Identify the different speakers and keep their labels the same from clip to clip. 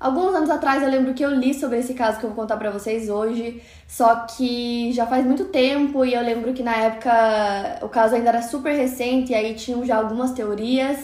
Speaker 1: Alguns anos atrás eu lembro que eu li sobre esse caso que eu vou contar para vocês hoje, só que já faz muito tempo e eu lembro que na época o caso ainda era super recente e aí tinham já algumas teorias.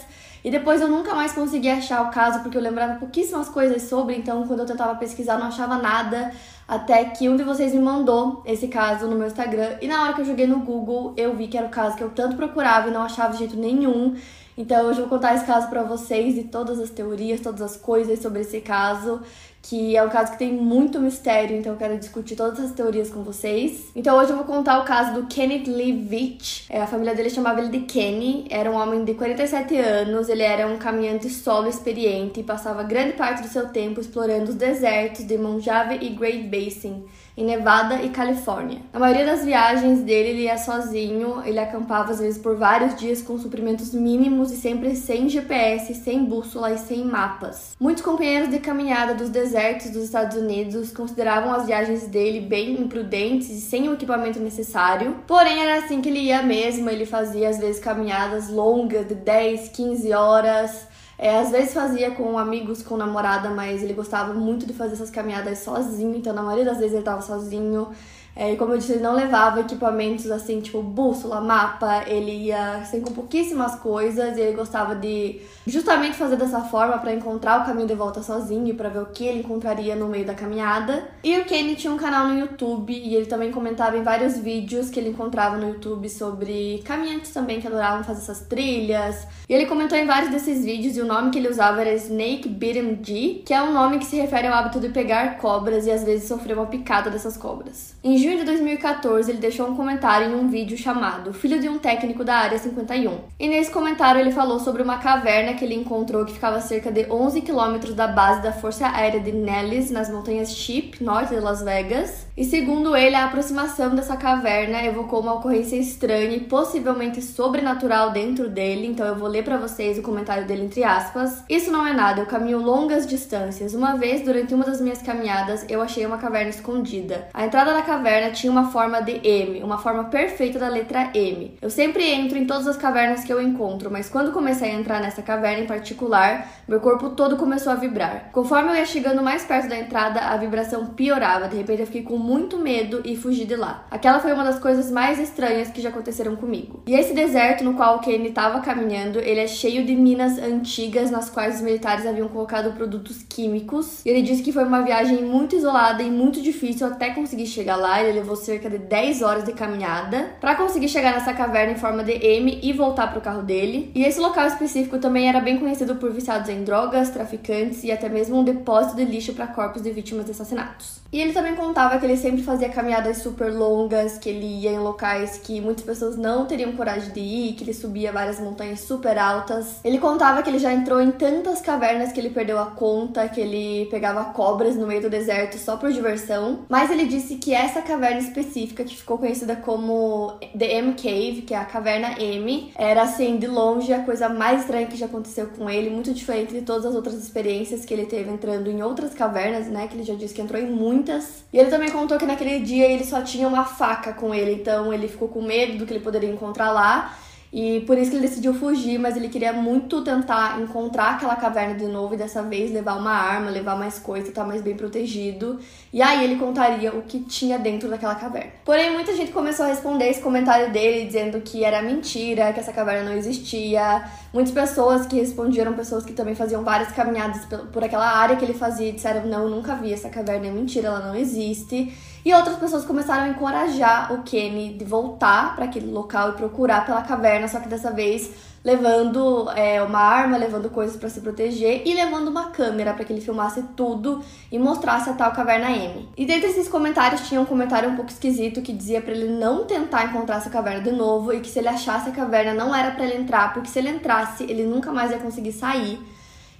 Speaker 1: E depois eu nunca mais consegui achar o caso porque eu lembrava pouquíssimas coisas sobre, então quando eu tentava pesquisar não achava nada, até que um de vocês me mandou esse caso no meu Instagram e na hora que eu joguei no Google eu vi que era o caso que eu tanto procurava e não achava de jeito nenhum. Então hoje eu vou contar esse caso para vocês e todas as teorias, todas as coisas sobre esse caso, que é um caso que tem muito mistério, então eu quero discutir todas as teorias com vocês. Então hoje eu vou contar o caso do Kenneth Levitt. É, a família dele chamava ele de Kenny, era um homem de 47 anos, ele era um caminhante solo experiente e passava grande parte do seu tempo explorando os desertos de Mojave e Great Basin em Nevada e Califórnia. A maioria das viagens dele ele ia sozinho, ele acampava às vezes por vários dias com suprimentos mínimos e sempre sem GPS, sem bússola e sem mapas. Muitos companheiros de caminhada dos desertos dos Estados Unidos consideravam as viagens dele bem imprudentes e sem o equipamento necessário, porém era assim que ele ia mesmo, ele fazia às vezes caminhadas longas de 10, 15 horas é, às vezes fazia com amigos, com namorada, mas ele gostava muito de fazer essas caminhadas sozinho, então na maioria das vezes ele estava sozinho. É, e como eu disse, ele não levava equipamentos assim, tipo bússola, mapa, ele ia assim, com pouquíssimas coisas e ele gostava de justamente fazer dessa forma para encontrar o caminho de volta sozinho, para ver o que ele encontraria no meio da caminhada. E o Kenny tinha um canal no YouTube e ele também comentava em vários vídeos que ele encontrava no YouTube sobre caminhantes também que adoravam fazer essas trilhas. E ele comentou em vários desses vídeos e o nome que ele usava era Snake Bitten G, que é um nome que se refere ao hábito de pegar cobras e às vezes sofrer uma picada dessas cobras. Em junho de 2014, ele deixou um comentário em um vídeo chamado Filho de um técnico da área 51. E nesse comentário ele falou sobre uma caverna que ele encontrou que ficava a cerca de 11 quilômetros da base da Força Aérea de Nellis, nas montanhas Chip, norte de Las Vegas. E segundo ele, a aproximação dessa caverna evocou uma ocorrência estranha e possivelmente sobrenatural dentro dele, então eu vou ler para vocês o comentário dele entre aspas. Isso não é nada, eu caminho longas distâncias. Uma vez, durante uma das minhas caminhadas, eu achei uma caverna escondida. A entrada da caverna tinha uma forma de M, uma forma perfeita da letra M. Eu sempre entro em todas as cavernas que eu encontro, mas quando comecei a entrar nessa caverna em particular, meu corpo todo começou a vibrar. Conforme eu ia chegando mais perto da entrada, a vibração piorava. De repente eu fiquei com muito medo e fugi de lá. Aquela foi uma das coisas mais estranhas que já aconteceram comigo. E esse deserto no qual o Kenny estava caminhando, ele é cheio de minas antigas nas quais os militares haviam colocado produtos químicos. E ele disse que foi uma viagem muito isolada e muito difícil até conseguir chegar lá ele levou cerca de 10 horas de caminhada para conseguir chegar nessa caverna em forma de M e voltar para o carro dele. E esse local específico também era bem conhecido por viciados em drogas, traficantes e até mesmo um depósito de lixo para corpos de vítimas de assassinatos. E ele também contava que ele sempre fazia caminhadas super longas, que ele ia em locais que muitas pessoas não teriam coragem de ir, que ele subia várias montanhas super altas. Ele contava que ele já entrou em tantas cavernas que ele perdeu a conta, que ele pegava cobras no meio do deserto só por diversão. Mas ele disse que essa caverna específica, que ficou conhecida como The M Cave, que é a caverna M, era assim, de longe, a coisa mais estranha que já aconteceu com ele, muito diferente de todas as outras experiências que ele teve entrando em outras cavernas, né? Que ele já disse que entrou em muitas. E ele também contou que naquele dia ele só tinha uma faca com ele, então ele ficou com medo do que ele poderia encontrar lá. E por isso que ele decidiu fugir, mas ele queria muito tentar encontrar aquela caverna de novo e dessa vez levar uma arma, levar mais coisa, estar tá mais bem protegido. E aí ele contaria o que tinha dentro daquela caverna. Porém, muita gente começou a responder esse comentário dele dizendo que era mentira, que essa caverna não existia. Muitas pessoas que responderam, pessoas que também faziam várias caminhadas por aquela área que ele fazia, disseram: Não, nunca vi essa caverna, é mentira, ela não existe. E outras pessoas começaram a encorajar o Kenny de voltar para aquele local e procurar pela caverna, só que dessa vez levando é, uma arma, levando coisas para se proteger e levando uma câmera para que ele filmasse tudo e mostrasse a tal caverna M. E dentre esses comentários tinha um comentário um pouco esquisito que dizia para ele não tentar encontrar essa caverna de novo e que se ele achasse a caverna não era para ele entrar, porque se ele entrasse ele nunca mais ia conseguir sair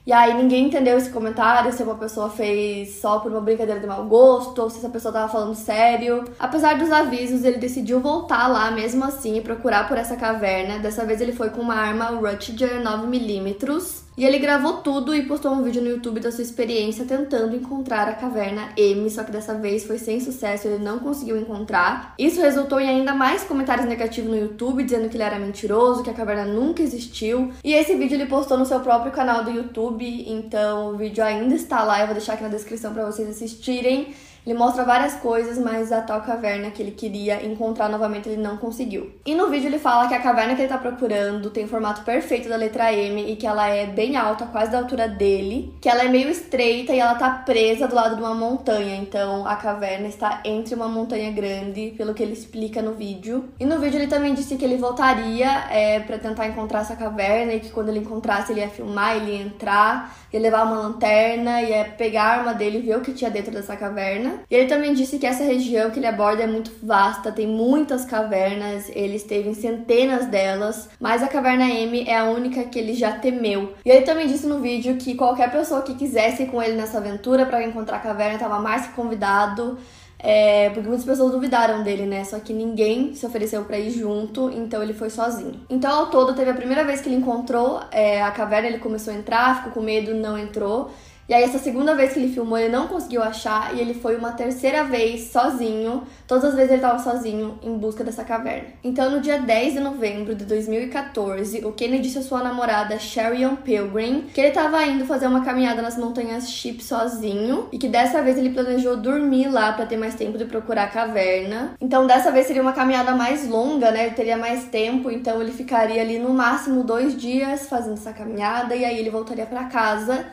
Speaker 1: E aí ninguém entendeu esse comentário, se uma pessoa fez só por uma brincadeira de mau gosto, ou se essa pessoa tava falando sério. Apesar dos avisos, ele decidiu voltar lá mesmo assim e procurar por essa caverna. Dessa vez ele foi com uma arma Rutger 9mm e ele gravou tudo e postou um vídeo no YouTube da sua experiência tentando encontrar a caverna M, só que dessa vez foi sem sucesso, ele não conseguiu encontrar. Isso resultou em ainda mais comentários negativos no YouTube, dizendo que ele era mentiroso, que a caverna nunca existiu. E esse vídeo ele postou no seu próprio canal do YouTube, então o vídeo ainda está lá, eu vou deixar aqui na descrição para vocês assistirem. Ele mostra várias coisas, mas a tal caverna que ele queria encontrar novamente ele não conseguiu. E no vídeo ele fala que a caverna que ele tá procurando tem o formato perfeito da letra M e que ela é bem alta, quase da altura dele, que ela é meio estreita e ela tá presa do lado de uma montanha. Então a caverna está entre uma montanha grande, pelo que ele explica no vídeo. E no vídeo ele também disse que ele voltaria é, para tentar encontrar essa caverna e que quando ele encontrasse ele ia filmar, ele ia entrar, ia levar uma lanterna, ia pegar a arma dele e ver o que tinha dentro dessa caverna. E ele também disse que essa região que ele aborda é muito vasta, tem muitas cavernas, ele esteve em centenas delas, mas a caverna M é a única que ele já temeu. E ele também disse no vídeo que qualquer pessoa que quisesse ir com ele nessa aventura para encontrar a caverna estava mais que convidado. É, porque muitas pessoas duvidaram dele, né? Só que ninguém se ofereceu para ir junto, então ele foi sozinho. Então, ao todo, teve a primeira vez que ele encontrou é, a caverna, ele começou a entrar, ficou com medo, não entrou. E aí, essa segunda vez que ele filmou, ele não conseguiu achar e ele foi uma terceira vez sozinho. Todas as vezes ele estava sozinho em busca dessa caverna. Então, no dia 10 de novembro de 2014, o Kenny disse à sua namorada Sherion Pilgrim que ele estava indo fazer uma caminhada nas montanhas Chip sozinho e que dessa vez ele planejou dormir lá para ter mais tempo de procurar a caverna. Então, dessa vez seria uma caminhada mais longa, né? Ele teria mais tempo, então ele ficaria ali no máximo dois dias fazendo essa caminhada e aí ele voltaria para casa.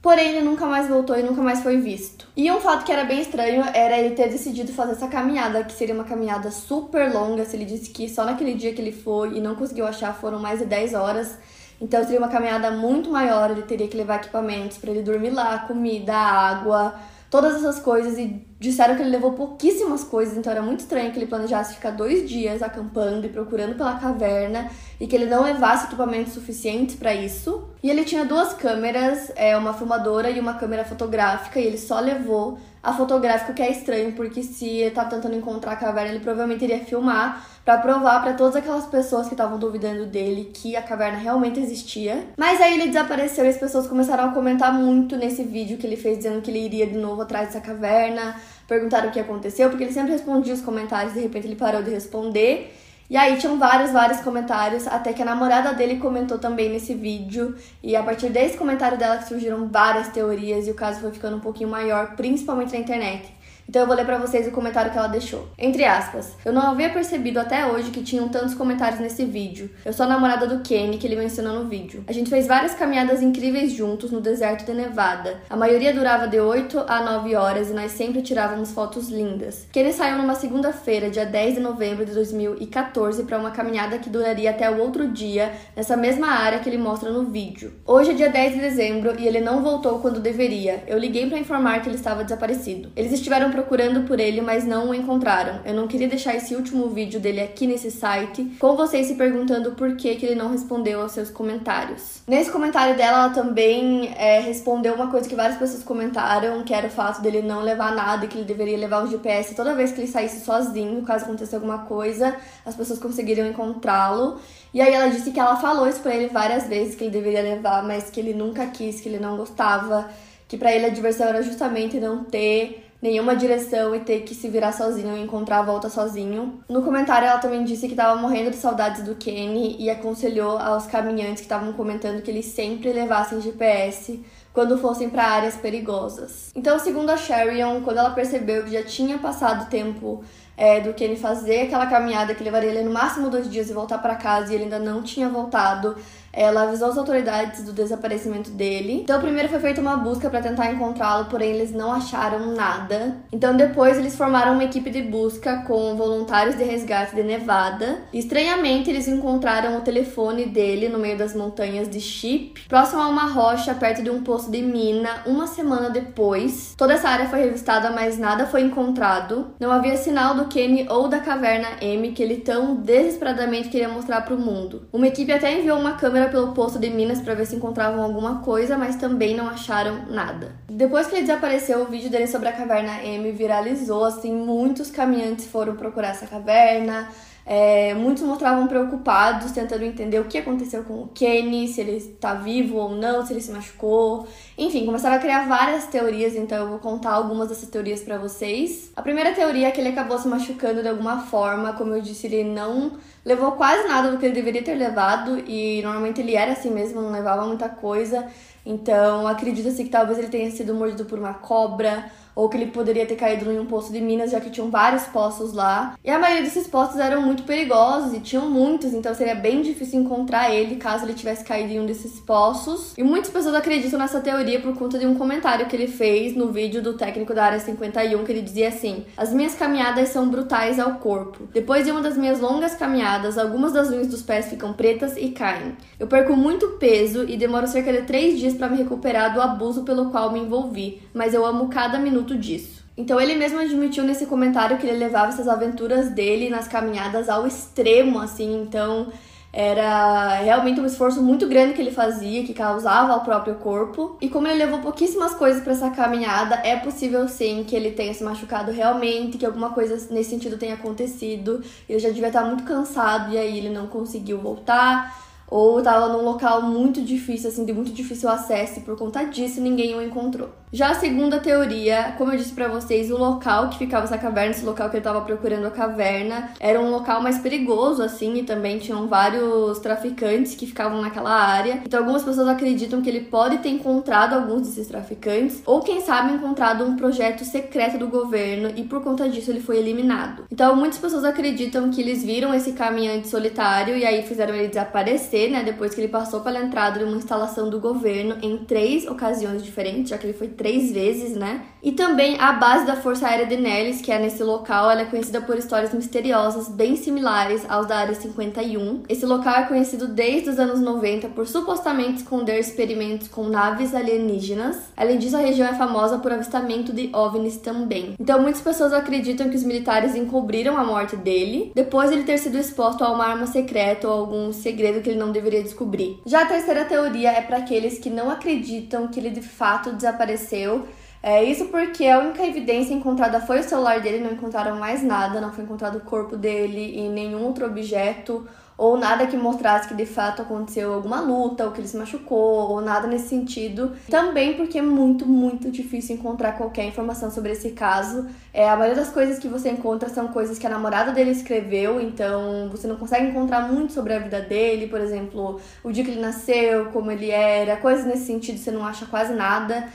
Speaker 1: Porém, ele nunca mais voltou e nunca mais foi visto. E um fato que era bem estranho era ele ter decidido fazer essa caminhada, que seria uma caminhada super longa. Se ele disse que só naquele dia que ele foi e não conseguiu achar foram mais de 10 horas. Então seria uma caminhada muito maior, ele teria que levar equipamentos para ele dormir lá, comida, água, todas essas coisas e disseram que ele levou pouquíssimas coisas, então era muito estranho que ele planejasse ficar dois dias acampando e procurando pela caverna e que ele não levasse equipamentos suficientes para isso. E ele tinha duas câmeras, é, uma filmadora e uma câmera fotográfica, e ele só levou a fotográfica, que é estranho, porque se ele tava tentando encontrar a caverna, ele provavelmente iria filmar para provar para todas aquelas pessoas que estavam duvidando dele que a caverna realmente existia. Mas aí ele desapareceu e as pessoas começaram a comentar muito nesse vídeo que ele fez dizendo que ele iria de novo atrás dessa caverna, perguntaram o que aconteceu, porque ele sempre respondia os comentários, de repente ele parou de responder. E aí tinham vários, vários comentários, até que a namorada dele comentou também nesse vídeo. E a partir desse comentário dela surgiram várias teorias e o caso foi ficando um pouquinho maior, principalmente na internet. Então eu vou ler para vocês o comentário que ela deixou. Entre aspas, eu não havia percebido até hoje que tinham tantos comentários nesse vídeo. Eu sou a namorada do Kenny, que ele mencionou no vídeo. A gente fez várias caminhadas incríveis juntos no deserto de Nevada. A maioria durava de 8 a 9 horas e nós sempre tirávamos fotos lindas. Kenny saiu numa segunda-feira, dia 10 de novembro de 2014, para uma caminhada que duraria até o outro dia, nessa mesma área que ele mostra no vídeo. Hoje é dia 10 de dezembro e ele não voltou quando deveria. Eu liguei para informar que ele estava desaparecido. Eles estiveram procurando por ele, mas não o encontraram. Eu não queria deixar esse último vídeo dele aqui nesse site, com vocês se perguntando por que, que ele não respondeu aos seus comentários. Nesse comentário dela, ela também é, respondeu uma coisa que várias pessoas comentaram, que era o fato dele não levar nada e que ele deveria levar um GPS toda vez que ele saísse sozinho, caso acontecesse alguma coisa, as pessoas conseguiriam encontrá-lo. E aí ela disse que ela falou isso pra ele várias vezes, que ele deveria levar, mas que ele nunca quis, que ele não gostava, que para ele a diversão era justamente não ter nenhuma direção e ter que se virar sozinho e encontrar a volta sozinho. No comentário, ela também disse que estava morrendo de saudades do Kenny e aconselhou aos caminhantes que estavam comentando que eles sempre levassem GPS quando fossem para áreas perigosas. Então, segundo a Sherion, quando ela percebeu que já tinha passado tempo é, do Kenny fazer aquela caminhada que levaria ele no máximo dois dias e voltar para casa e ele ainda não tinha voltado, ela avisou as autoridades do desaparecimento dele. Então, primeiro foi feita uma busca para tentar encontrá-lo, porém eles não acharam nada. Então, depois eles formaram uma equipe de busca com voluntários de resgate de Nevada. estranhamente, eles encontraram o telefone dele no meio das montanhas de Chip, próximo a uma rocha perto de um poço de mina, uma semana depois. Toda essa área foi revistada, mas nada foi encontrado. Não havia sinal do Kenny ou da caverna M que ele tão desesperadamente queria mostrar para o mundo. Uma equipe até enviou uma câmera câmera pelo posto de Minas para ver se encontravam alguma coisa, mas também não acharam nada. Depois que ele desapareceu, o vídeo dele sobre a caverna M viralizou, assim, muitos caminhantes foram procurar essa caverna. É, muitos mostravam preocupados, tentando entender o que aconteceu com o Kenny, se ele está vivo ou não, se ele se machucou. Enfim, começaram a criar várias teorias, então eu vou contar algumas dessas teorias para vocês. A primeira teoria é que ele acabou se machucando de alguma forma, como eu disse, ele não levou quase nada do que ele deveria ter levado e normalmente ele era assim mesmo, não levava muita coisa. Então, acredita-se que talvez ele tenha sido mordido por uma cobra ou que ele poderia ter caído em um poço de Minas, já que tinham vários poços lá. E a maioria desses poços eram muito perigosos e tinham muitos, então seria bem difícil encontrar ele caso ele tivesse caído em um desses poços. E muitas pessoas acreditam nessa teoria por conta de um comentário que ele fez no vídeo do técnico da área 51, que ele dizia assim: As minhas caminhadas são brutais ao corpo. Depois de uma das minhas longas caminhadas, algumas das unhas dos pés ficam pretas e caem. Eu perco muito peso e demoro cerca de três dias para me recuperar do abuso pelo qual me envolvi, mas eu amo cada minuto disso. Então ele mesmo admitiu nesse comentário que ele levava essas aventuras dele nas caminhadas ao extremo, assim, então era realmente um esforço muito grande que ele fazia, que causava ao próprio corpo. E como ele levou pouquíssimas coisas para essa caminhada, é possível sim que ele tenha se machucado realmente, que alguma coisa nesse sentido tenha acontecido. Ele já devia estar muito cansado e aí ele não conseguiu voltar ou estava num local muito difícil, assim, de muito difícil acesso, e por conta disso ninguém o encontrou. Já a segunda teoria, como eu disse para vocês, o local que ficava essa caverna, esse local que ele estava procurando a caverna, era um local mais perigoso, assim, e também tinham vários traficantes que ficavam naquela área. Então algumas pessoas acreditam que ele pode ter encontrado alguns desses traficantes, ou quem sabe encontrado um projeto secreto do governo e por conta disso ele foi eliminado. Então muitas pessoas acreditam que eles viram esse caminhante solitário e aí fizeram ele desaparecer, né, depois que ele passou pela entrada de uma instalação do governo em três ocasiões diferentes, já que ele foi três vezes, né? E também a base da Força Aérea de Nellis, que é nesse local, ela é conhecida por histórias misteriosas bem similares aos da Área 51. Esse local é conhecido desde os anos 90 por supostamente esconder experimentos com naves alienígenas. Além disso, a região é famosa por avistamento de OVNIs também. Então, muitas pessoas acreditam que os militares encobriram a morte dele, depois de ele ter sido exposto a uma arma secreta ou algum segredo que ele não deveria descobrir. Já a terceira teoria é para aqueles que não acreditam que ele de fato desapareceu. É, isso porque a única evidência encontrada foi o celular dele, não encontraram mais nada, não foi encontrado o corpo dele e nenhum outro objeto, ou nada que mostrasse que de fato aconteceu alguma luta, ou que ele se machucou, ou nada nesse sentido. Também porque é muito, muito difícil encontrar qualquer informação sobre esse caso. É, a maioria das coisas que você encontra são coisas que a namorada dele escreveu, então você não consegue encontrar muito sobre a vida dele, por exemplo, o dia que ele nasceu, como ele era, coisas nesse sentido você não acha quase nada.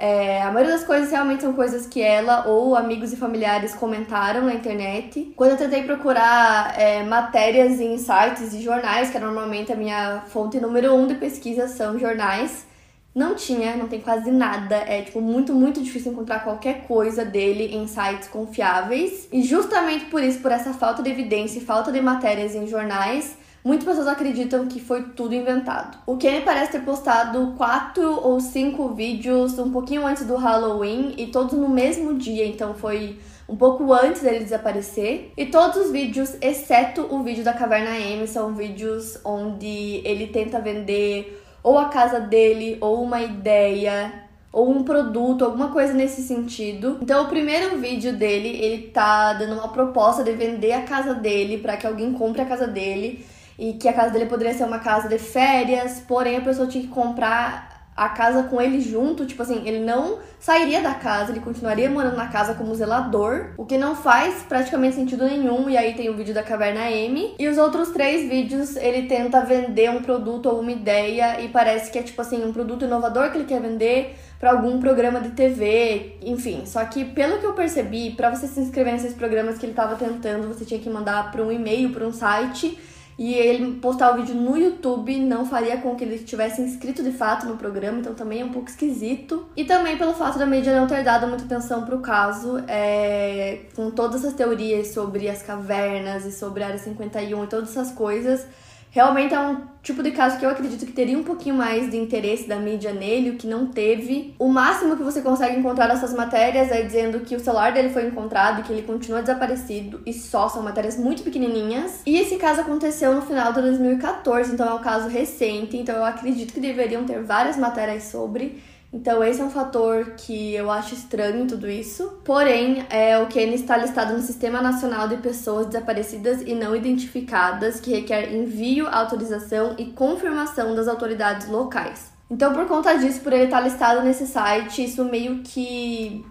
Speaker 1: É, a maioria das coisas realmente são coisas que ela ou amigos e familiares comentaram na internet. Quando eu tentei procurar é, matérias em sites e jornais, que normalmente a minha fonte número um de pesquisa são jornais, não tinha, não tem quase nada. É tipo muito, muito difícil encontrar qualquer coisa dele em sites confiáveis. E justamente por isso, por essa falta de evidência e falta de matérias em jornais, Muitas pessoas acreditam que foi tudo inventado. O Kenny parece ter postado quatro ou cinco vídeos um pouquinho antes do Halloween e todos no mesmo dia, então foi um pouco antes dele desaparecer. E todos os vídeos, exceto o vídeo da Caverna M, são vídeos onde ele tenta vender ou a casa dele, ou uma ideia, ou um produto, alguma coisa nesse sentido. Então, o primeiro vídeo dele, ele tá dando uma proposta de vender a casa dele para que alguém compre a casa dele e que a casa dele poderia ser uma casa de férias, porém a pessoa tinha que comprar a casa com ele junto, tipo assim, ele não sairia da casa, ele continuaria morando na casa como zelador, o que não faz praticamente sentido nenhum. E aí tem o vídeo da Caverna M. E os outros três vídeos ele tenta vender um produto ou uma ideia e parece que é tipo assim, um produto inovador que ele quer vender para algum programa de TV, enfim. Só que pelo que eu percebi, para você se inscrever nesses programas que ele tava tentando, você tinha que mandar para um e-mail, para um site e ele postar o vídeo no YouTube não faria com que ele tivesse inscrito de fato no programa, então também é um pouco esquisito. E também pelo fato da mídia não ter dado muita atenção pro caso, é, com todas essas teorias sobre as cavernas e sobre a Área 51 e todas essas coisas, Realmente é um tipo de caso que eu acredito que teria um pouquinho mais de interesse da mídia nele, o que não teve. O máximo que você consegue encontrar nessas matérias é dizendo que o celular dele foi encontrado e que ele continua desaparecido, e só são matérias muito pequenininhas. E esse caso aconteceu no final de 2014, então é um caso recente, então eu acredito que deveriam ter várias matérias sobre. Então, esse é um fator que eu acho estranho em tudo isso. Porém, é, o Kenny está listado no Sistema Nacional de Pessoas Desaparecidas e Não Identificadas, que requer envio, autorização e confirmação das autoridades locais. Então, por conta disso, por ele estar listado nesse site, isso meio que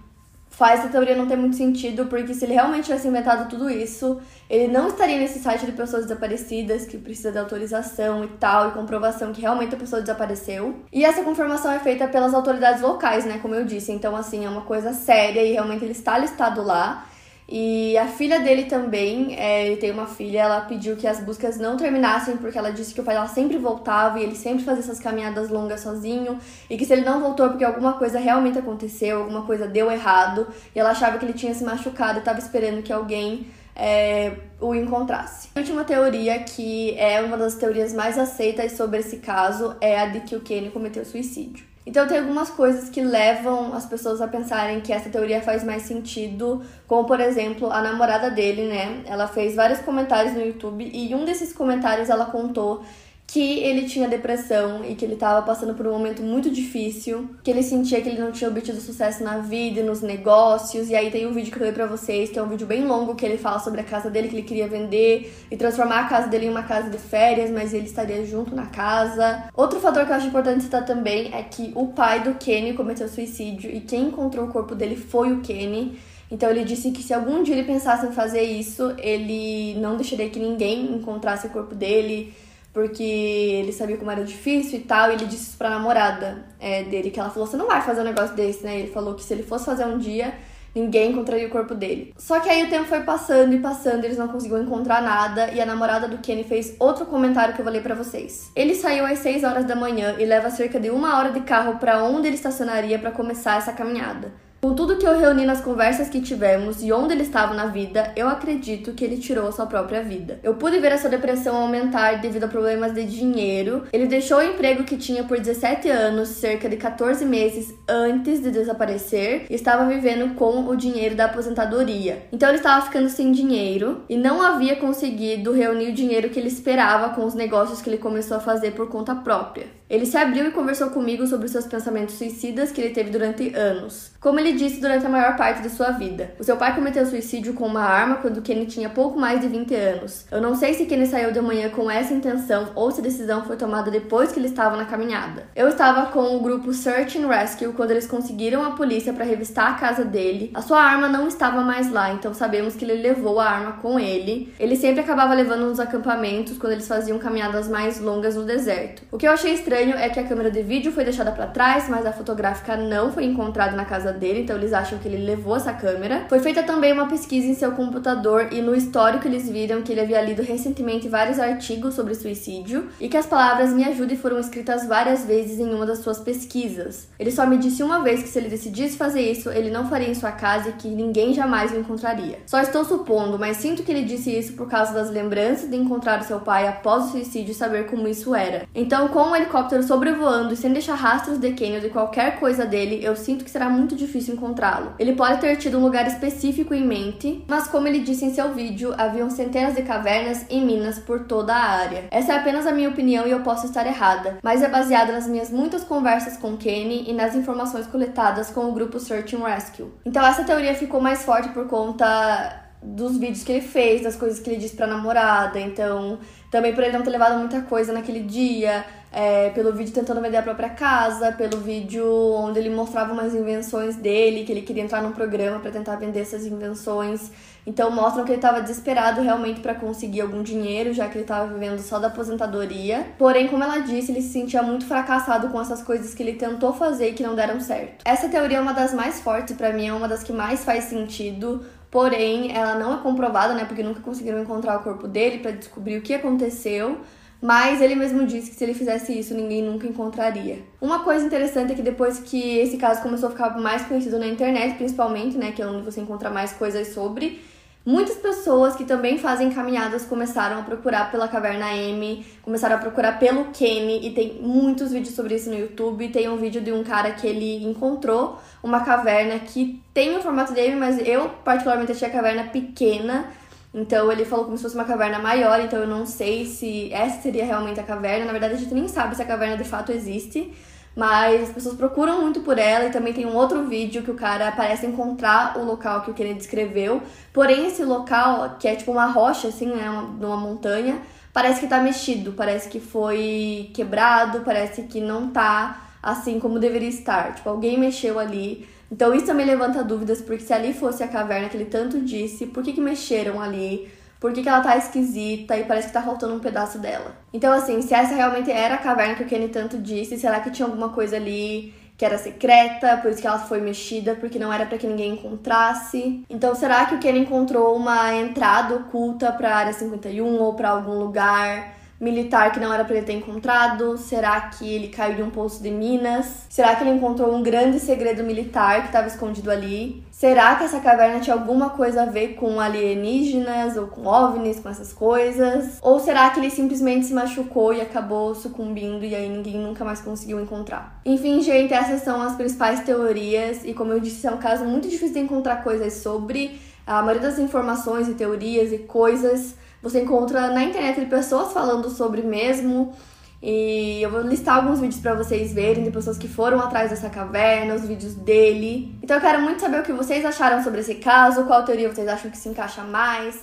Speaker 1: faz essa teoria não ter muito sentido, porque se ele realmente tivesse inventado tudo isso, ele não estaria nesse site de pessoas desaparecidas que precisa de autorização e tal, e comprovação que realmente a pessoa desapareceu. E essa confirmação é feita pelas autoridades locais, né, como eu disse. Então, assim, é uma coisa séria e realmente ele está listado lá. E a filha dele também, é, ele tem uma filha, ela pediu que as buscas não terminassem porque ela disse que o pai dela sempre voltava e ele sempre fazia essas caminhadas longas sozinho e que se ele não voltou é porque alguma coisa realmente aconteceu, alguma coisa deu errado e ela achava que ele tinha se machucado e estava esperando que alguém é, o encontrasse. A última teoria, que é uma das teorias mais aceitas sobre esse caso, é a de que o Kenny cometeu suicídio. Então tem algumas coisas que levam as pessoas a pensarem que essa teoria faz mais sentido, como por exemplo, a namorada dele, né? Ela fez vários comentários no YouTube e um desses comentários ela contou que ele tinha depressão e que ele estava passando por um momento muito difícil, que ele sentia que ele não tinha obtido sucesso na vida e nos negócios. E aí tem um vídeo que eu dei pra vocês, que é um vídeo bem longo, que ele fala sobre a casa dele que ele queria vender e transformar a casa dele em uma casa de férias, mas ele estaria junto na casa. Outro fator que eu acho importante citar também é que o pai do Kenny cometeu suicídio e quem encontrou o corpo dele foi o Kenny. Então ele disse que se algum dia ele pensasse em fazer isso, ele não deixaria que ninguém encontrasse o corpo dele porque ele sabia como era difícil e tal, e ele disse isso pra namorada é, dele, que ela falou, você não vai fazer um negócio desse, né? Ele falou que se ele fosse fazer um dia, ninguém encontraria o corpo dele. Só que aí o tempo foi passando e passando, eles não conseguiam encontrar nada, e a namorada do Kenny fez outro comentário que eu vou ler pra vocês. Ele saiu às 6 horas da manhã e leva cerca de uma hora de carro para onde ele estacionaria para começar essa caminhada. Com tudo que eu reuni nas conversas que tivemos e onde ele estava na vida, eu acredito que ele tirou a sua própria vida. Eu pude ver essa depressão aumentar devido a problemas de dinheiro. Ele deixou o emprego que tinha por 17 anos, cerca de 14 meses antes de desaparecer, e estava vivendo com o dinheiro da aposentadoria. Então ele estava ficando sem dinheiro e não havia conseguido reunir o dinheiro que ele esperava com os negócios que ele começou a fazer por conta própria. Ele se abriu e conversou comigo sobre seus pensamentos suicidas que ele teve durante anos. Como ele disse durante a maior parte de sua vida, o seu pai cometeu suicídio com uma arma quando Kenny tinha pouco mais de 20 anos. Eu não sei se Kenny saiu de manhã com essa intenção ou se a decisão foi tomada depois que ele estava na caminhada. Eu estava com o grupo Search and Rescue quando eles conseguiram a polícia para revistar a casa dele. A sua arma não estava mais lá, então sabemos que ele levou a arma com ele. Ele sempre acabava levando nos acampamentos quando eles faziam caminhadas mais longas no deserto. O que eu achei estranho estranho é que a câmera de vídeo foi deixada para trás, mas a fotográfica não foi encontrada na casa dele, então eles acham que ele levou essa câmera. Foi feita também uma pesquisa em seu computador e no histórico eles viram que ele havia lido recentemente vários artigos sobre suicídio e que as palavras me ajude foram escritas várias vezes em uma das suas pesquisas. Ele só me disse uma vez que se ele decidisse fazer isso, ele não faria em sua casa e que ninguém jamais o encontraria. Só estou supondo, mas sinto que ele disse isso por causa das lembranças de encontrar seu pai após o suicídio e saber como isso era. Então, com o helicóptero helicóptero sobrevoando e sem deixar rastros de Kenny ou de qualquer coisa dele, eu sinto que será muito difícil encontrá-lo. Ele pode ter tido um lugar específico em mente, mas como ele disse em seu vídeo, haviam centenas de cavernas e minas por toda a área. Essa é apenas a minha opinião e eu posso estar errada, mas é baseada nas minhas muitas conversas com Kenny e nas informações coletadas com o grupo Search and Rescue. Então essa teoria ficou mais forte por conta dos vídeos que ele fez, das coisas que ele disse pra namorada, então também por ele não ter levado muita coisa naquele dia, é, pelo vídeo tentando vender a própria casa, pelo vídeo onde ele mostrava umas invenções dele, que ele queria entrar num programa para tentar vender essas invenções. Então mostram que ele estava desesperado realmente para conseguir algum dinheiro, já que ele estava vivendo só da aposentadoria. Porém, como ela disse, ele se sentia muito fracassado com essas coisas que ele tentou fazer e que não deram certo. Essa teoria é uma das mais fortes para mim, é uma das que mais faz sentido. Porém, ela não é comprovada, né? Porque nunca conseguiram encontrar o corpo dele para descobrir o que aconteceu. Mas ele mesmo disse que se ele fizesse isso, ninguém nunca encontraria. Uma coisa interessante é que depois que esse caso começou a ficar mais conhecido na internet, principalmente, né, que é onde você encontra mais coisas sobre, muitas pessoas que também fazem caminhadas começaram a procurar pela Caverna M, começaram a procurar pelo Kenny e tem muitos vídeos sobre isso no YouTube. Tem um vídeo de um cara que ele encontrou uma caverna que tem o formato dele, mas eu particularmente achei a caverna pequena. Então ele falou como se fosse uma caverna maior, então eu não sei se essa seria realmente a caverna. Na verdade, a gente nem sabe se a caverna de fato existe. Mas as pessoas procuram muito por ela e também tem um outro vídeo que o cara parece encontrar o local que o Kennedy descreveu. Porém, esse local, que é tipo uma rocha, assim, né? Uma, numa montanha, parece que tá mexido, parece que foi quebrado, parece que não tá assim como deveria estar. Tipo, alguém mexeu ali. Então isso também levanta dúvidas, porque se ali fosse a caverna que ele tanto disse, por que, que mexeram ali? por que, que ela tá esquisita e parece que tá faltando um pedaço dela. Então, assim, se essa realmente era a caverna que o Kenny tanto disse, será que tinha alguma coisa ali que era secreta, por isso que ela foi mexida, porque não era para que ninguém encontrasse. Então, será que o Kenny encontrou uma entrada oculta para a área 51 ou para algum lugar? Militar que não era para ele ter encontrado? Será que ele caiu de um poço de minas? Será que ele encontrou um grande segredo militar que estava escondido ali? Será que essa caverna tinha alguma coisa a ver com alienígenas ou com ovnis, com essas coisas? Ou será que ele simplesmente se machucou e acabou sucumbindo e aí ninguém nunca mais conseguiu encontrar? Enfim, gente, essas são as principais teorias e como eu disse, é um caso muito difícil de encontrar coisas sobre. A maioria das informações e teorias e coisas você encontra na internet pessoas falando sobre mesmo. E eu vou listar alguns vídeos para vocês verem de pessoas que foram atrás dessa caverna, os vídeos dele. Então eu quero muito saber o que vocês acharam sobre esse caso, qual teoria vocês acham que se encaixa mais.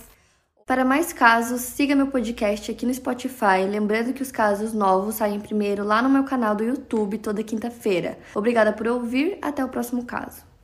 Speaker 1: Para mais casos, siga meu podcast aqui no Spotify. Lembrando que os casos novos saem primeiro lá no meu canal do YouTube toda quinta-feira. Obrigada por ouvir, até o próximo caso.